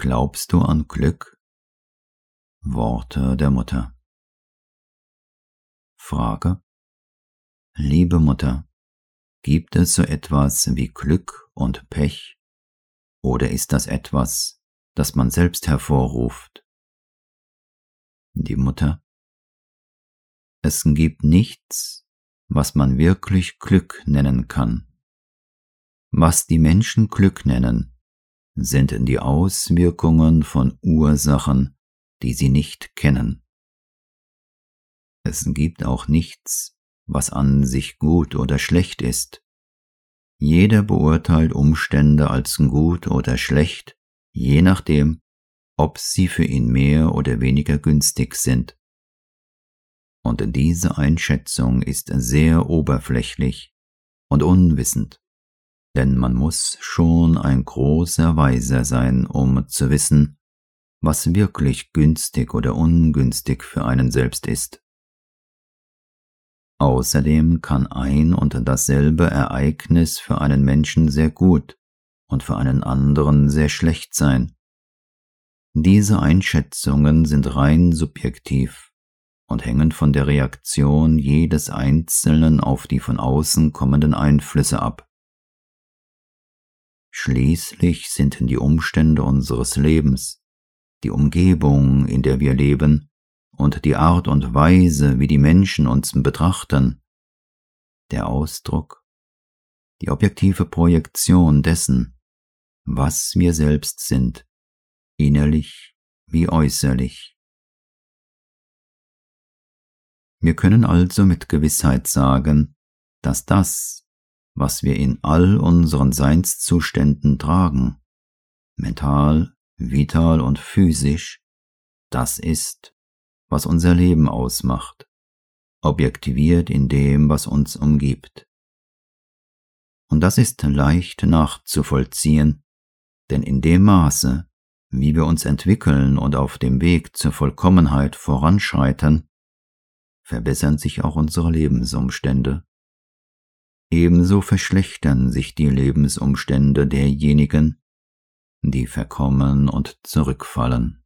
Glaubst du an Glück? Worte der Mutter. Frage. Liebe Mutter, gibt es so etwas wie Glück und Pech? Oder ist das etwas, das man selbst hervorruft? Die Mutter. Es gibt nichts, was man wirklich Glück nennen kann. Was die Menschen Glück nennen, sind die Auswirkungen von Ursachen, die sie nicht kennen. Es gibt auch nichts, was an sich gut oder schlecht ist. Jeder beurteilt Umstände als gut oder schlecht, je nachdem, ob sie für ihn mehr oder weniger günstig sind. Und diese Einschätzung ist sehr oberflächlich und unwissend denn man muss schon ein großer Weiser sein, um zu wissen, was wirklich günstig oder ungünstig für einen selbst ist. Außerdem kann ein und dasselbe Ereignis für einen Menschen sehr gut und für einen anderen sehr schlecht sein. Diese Einschätzungen sind rein subjektiv und hängen von der Reaktion jedes Einzelnen auf die von außen kommenden Einflüsse ab. Schließlich sind die Umstände unseres Lebens, die Umgebung, in der wir leben, und die Art und Weise, wie die Menschen uns betrachten, der Ausdruck, die objektive Projektion dessen, was wir selbst sind, innerlich wie äußerlich. Wir können also mit Gewissheit sagen, dass das, was wir in all unseren Seinszuständen tragen, mental, vital und physisch, das ist, was unser Leben ausmacht, objektiviert in dem, was uns umgibt. Und das ist leicht nachzuvollziehen, denn in dem Maße, wie wir uns entwickeln und auf dem Weg zur Vollkommenheit voranschreiten, verbessern sich auch unsere Lebensumstände ebenso verschlechtern sich die Lebensumstände derjenigen, die verkommen und zurückfallen.